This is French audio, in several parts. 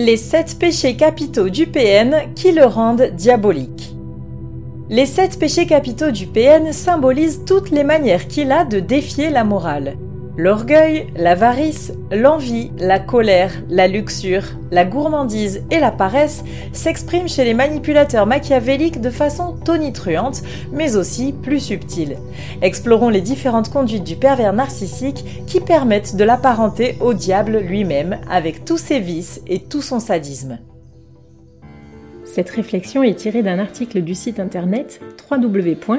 Les sept péchés capitaux du PN qui le rendent diabolique. Les sept péchés capitaux du PN symbolisent toutes les manières qu'il a de défier la morale. L'orgueil, l'avarice, l'envie, la colère, la luxure, la gourmandise et la paresse s'expriment chez les manipulateurs machiavéliques de façon tonitruante, mais aussi plus subtile. Explorons les différentes conduites du pervers narcissique qui permettent de l'apparenter au diable lui-même avec tous ses vices et tout son sadisme. Cette réflexion est tirée d'un article du site internet www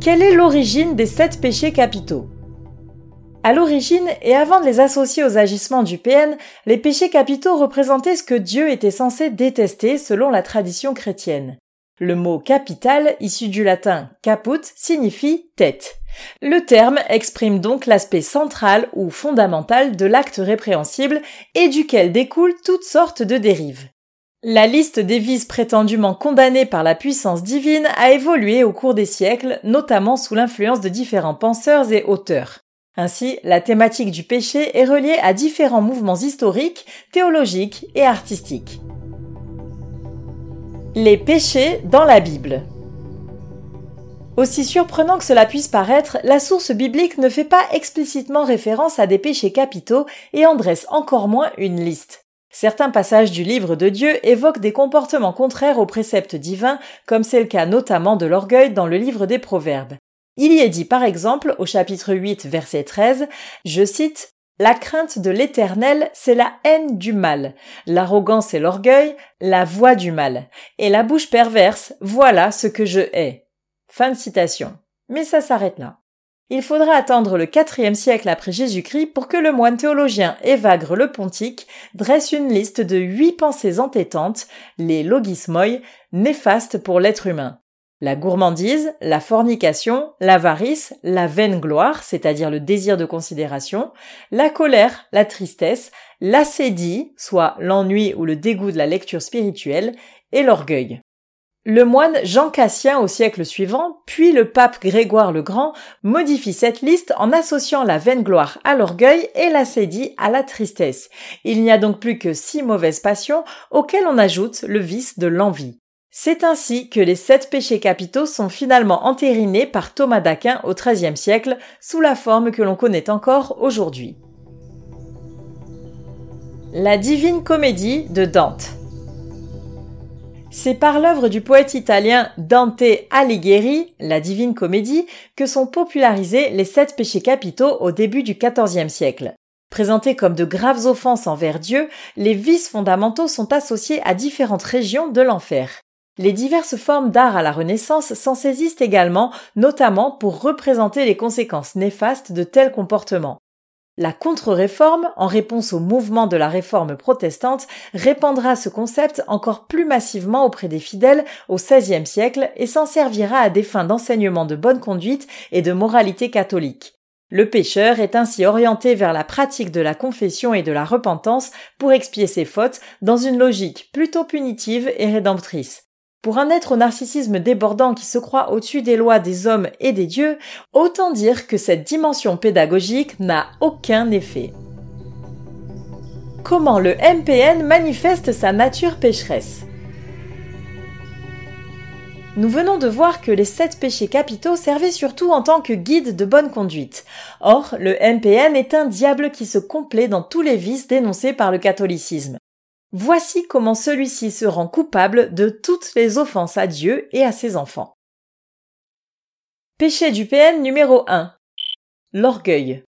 Quelle est l'origine des sept péchés capitaux? À l'origine, et avant de les associer aux agissements du PN, les péchés capitaux représentaient ce que Dieu était censé détester selon la tradition chrétienne. Le mot capital, issu du latin caput, signifie tête. Le terme exprime donc l'aspect central ou fondamental de l'acte répréhensible et duquel découlent toutes sortes de dérives. La liste des vices prétendument condamnés par la puissance divine a évolué au cours des siècles, notamment sous l'influence de différents penseurs et auteurs. Ainsi, la thématique du péché est reliée à différents mouvements historiques, théologiques et artistiques. Les péchés dans la Bible. Aussi surprenant que cela puisse paraître, la source biblique ne fait pas explicitement référence à des péchés capitaux et en dresse encore moins une liste. Certains passages du livre de Dieu évoquent des comportements contraires aux préceptes divins, comme c'est le cas notamment de l'orgueil dans le livre des Proverbes. Il y est dit par exemple au chapitre 8 verset 13, je cite, La crainte de l'éternel, c'est la haine du mal, l'arrogance et l'orgueil, la voix du mal, et la bouche perverse, voilà ce que je hais. Fin de citation. Mais ça s'arrête là. Il faudra attendre le IVe siècle après Jésus-Christ pour que le moine théologien Évagre le Pontique dresse une liste de huit pensées entêtantes, les logismoi, néfastes pour l'être humain. La gourmandise, la fornication, l'avarice, la vaine gloire, c'est-à-dire le désir de considération, la colère, la tristesse, l'acédie, soit l'ennui ou le dégoût de la lecture spirituelle, et l'orgueil. Le moine Jean Cassien au siècle suivant, puis le pape Grégoire le Grand modifie cette liste en associant la vaine gloire à l'orgueil et la sédie à la tristesse. Il n'y a donc plus que six mauvaises passions auxquelles on ajoute le vice de l'envie. C'est ainsi que les sept péchés capitaux sont finalement entérinés par Thomas d'Aquin au XIIIe siècle sous la forme que l'on connaît encore aujourd'hui. La divine comédie de Dante. C'est par l'œuvre du poète italien Dante Alighieri, la Divine Comédie, que sont popularisés les sept péchés capitaux au début du XIVe siècle. Présentés comme de graves offenses envers Dieu, les vices fondamentaux sont associés à différentes régions de l'enfer. Les diverses formes d'art à la Renaissance s'en saisissent également, notamment pour représenter les conséquences néfastes de tels comportements. La contre-réforme, en réponse au mouvement de la réforme protestante, répandra ce concept encore plus massivement auprès des fidèles au XVIe siècle et s'en servira à des fins d'enseignement de bonne conduite et de moralité catholique. Le pécheur est ainsi orienté vers la pratique de la confession et de la repentance pour expier ses fautes dans une logique plutôt punitive et rédemptrice. Pour un être au narcissisme débordant qui se croit au-dessus des lois des hommes et des dieux, autant dire que cette dimension pédagogique n'a aucun effet. Comment le MPN manifeste sa nature pécheresse? Nous venons de voir que les sept péchés capitaux servaient surtout en tant que guide de bonne conduite. Or, le MPN est un diable qui se complaît dans tous les vices dénoncés par le catholicisme. Voici comment celui-ci se rend coupable de toutes les offenses à Dieu et à ses enfants. Péché du PN numéro 1. L'orgueil.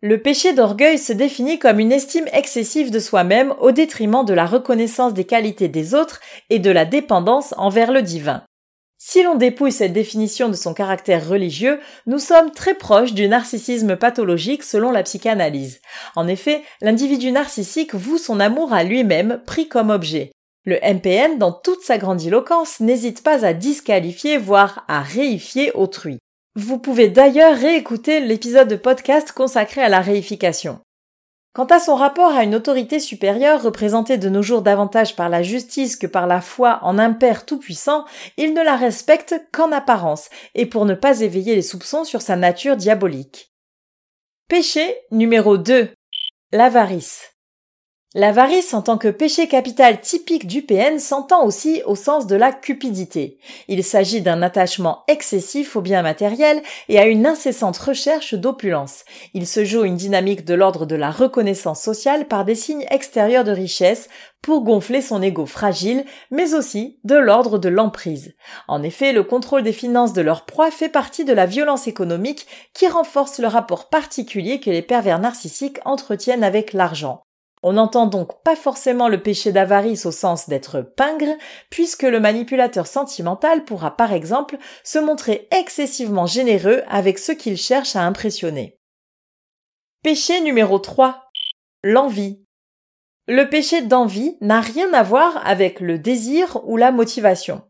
Le péché d'orgueil se définit comme une estime excessive de soi-même au détriment de la reconnaissance des qualités des autres et de la dépendance envers le divin. Si l'on dépouille cette définition de son caractère religieux, nous sommes très proches du narcissisme pathologique selon la psychanalyse. En effet, l'individu narcissique voue son amour à lui-même pris comme objet. Le MPN, dans toute sa grandiloquence, n'hésite pas à disqualifier, voire à réifier autrui. Vous pouvez d'ailleurs réécouter l'épisode de podcast consacré à la réification. Quant à son rapport à une autorité supérieure représentée de nos jours davantage par la justice que par la foi en un Père tout-puissant, il ne la respecte qu'en apparence, et pour ne pas éveiller les soupçons sur sa nature diabolique. Péché numéro 2. L'avarice. L'avarice en tant que péché capital typique du PN s'entend aussi au sens de la cupidité. Il s'agit d'un attachement excessif aux biens matériels et à une incessante recherche d'opulence. Il se joue une dynamique de l'ordre de la reconnaissance sociale par des signes extérieurs de richesse pour gonfler son ego fragile, mais aussi de l'ordre de l'emprise. En effet, le contrôle des finances de leur proie fait partie de la violence économique qui renforce le rapport particulier que les pervers narcissiques entretiennent avec l'argent. On n'entend donc pas forcément le péché d'avarice au sens d'être pingre, puisque le manipulateur sentimental pourra par exemple se montrer excessivement généreux avec ceux qu'il cherche à impressionner. Péché numéro 3. L'envie. Le péché d'envie n'a rien à voir avec le désir ou la motivation.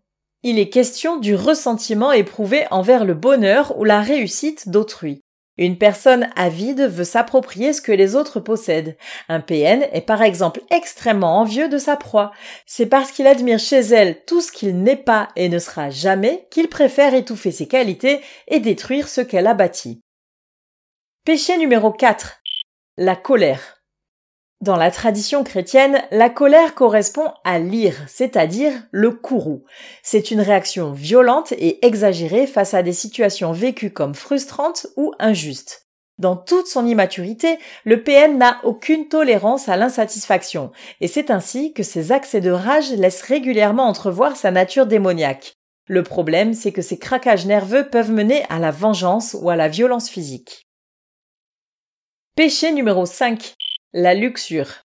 Il est question du ressentiment éprouvé envers le bonheur ou la réussite d'autrui. Une personne avide veut s'approprier ce que les autres possèdent. Un PN est par exemple extrêmement envieux de sa proie. C'est parce qu'il admire chez elle tout ce qu'il n'est pas et ne sera jamais qu'il préfère étouffer ses qualités et détruire ce qu'elle a bâti. Péché numéro 4. La colère. Dans la tradition chrétienne, la colère correspond à l'ire, c'est-à-dire le courroux. C'est une réaction violente et exagérée face à des situations vécues comme frustrantes ou injustes. Dans toute son immaturité, le PN n'a aucune tolérance à l'insatisfaction, et c'est ainsi que ses accès de rage laissent régulièrement entrevoir sa nature démoniaque. Le problème, c'est que ces craquages nerveux peuvent mener à la vengeance ou à la violence physique. Péché numéro 5 la luxure.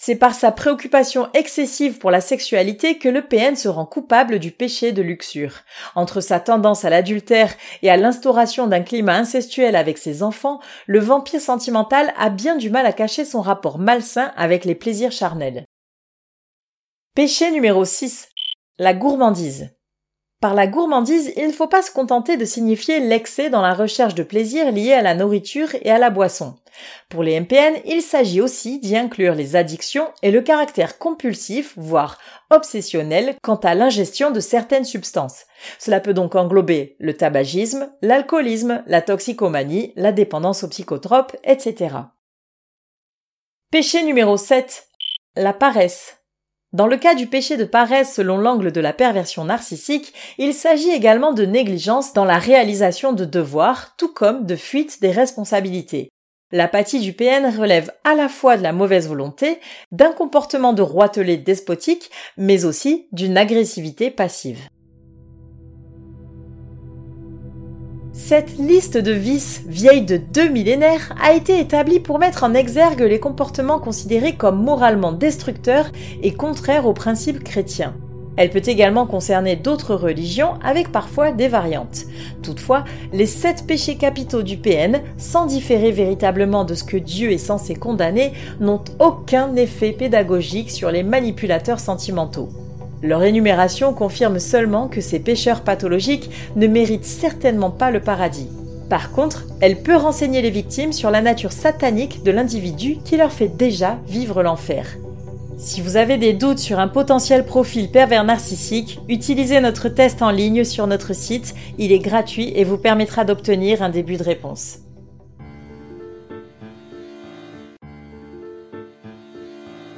C'est par sa préoccupation excessive pour la sexualité que le PN se rend coupable du péché de luxure. Entre sa tendance à l'adultère et à l'instauration d'un climat incestuel avec ses enfants, le vampire sentimental a bien du mal à cacher son rapport malsain avec les plaisirs charnels. Péché numéro 6. La gourmandise. Par la gourmandise, il ne faut pas se contenter de signifier l'excès dans la recherche de plaisir lié à la nourriture et à la boisson. Pour les MPN, il s'agit aussi d'y inclure les addictions et le caractère compulsif, voire obsessionnel, quant à l'ingestion de certaines substances. Cela peut donc englober le tabagisme, l'alcoolisme, la toxicomanie, la dépendance aux psychotropes, etc. Péché numéro 7. La paresse. Dans le cas du péché de paresse selon l'angle de la perversion narcissique, il s'agit également de négligence dans la réalisation de devoirs, tout comme de fuite des responsabilités. L'apathie du PN relève à la fois de la mauvaise volonté, d'un comportement de roitelet despotique, mais aussi d'une agressivité passive. Cette liste de vices, vieille de deux millénaires, a été établie pour mettre en exergue les comportements considérés comme moralement destructeurs et contraires aux principes chrétiens. Elle peut également concerner d'autres religions avec parfois des variantes. Toutefois, les sept péchés capitaux du PN, sans différer véritablement de ce que Dieu est censé condamner, n'ont aucun effet pédagogique sur les manipulateurs sentimentaux. Leur énumération confirme seulement que ces pécheurs pathologiques ne méritent certainement pas le paradis. Par contre, elle peut renseigner les victimes sur la nature satanique de l'individu qui leur fait déjà vivre l'enfer. Si vous avez des doutes sur un potentiel profil pervers narcissique, utilisez notre test en ligne sur notre site, il est gratuit et vous permettra d'obtenir un début de réponse.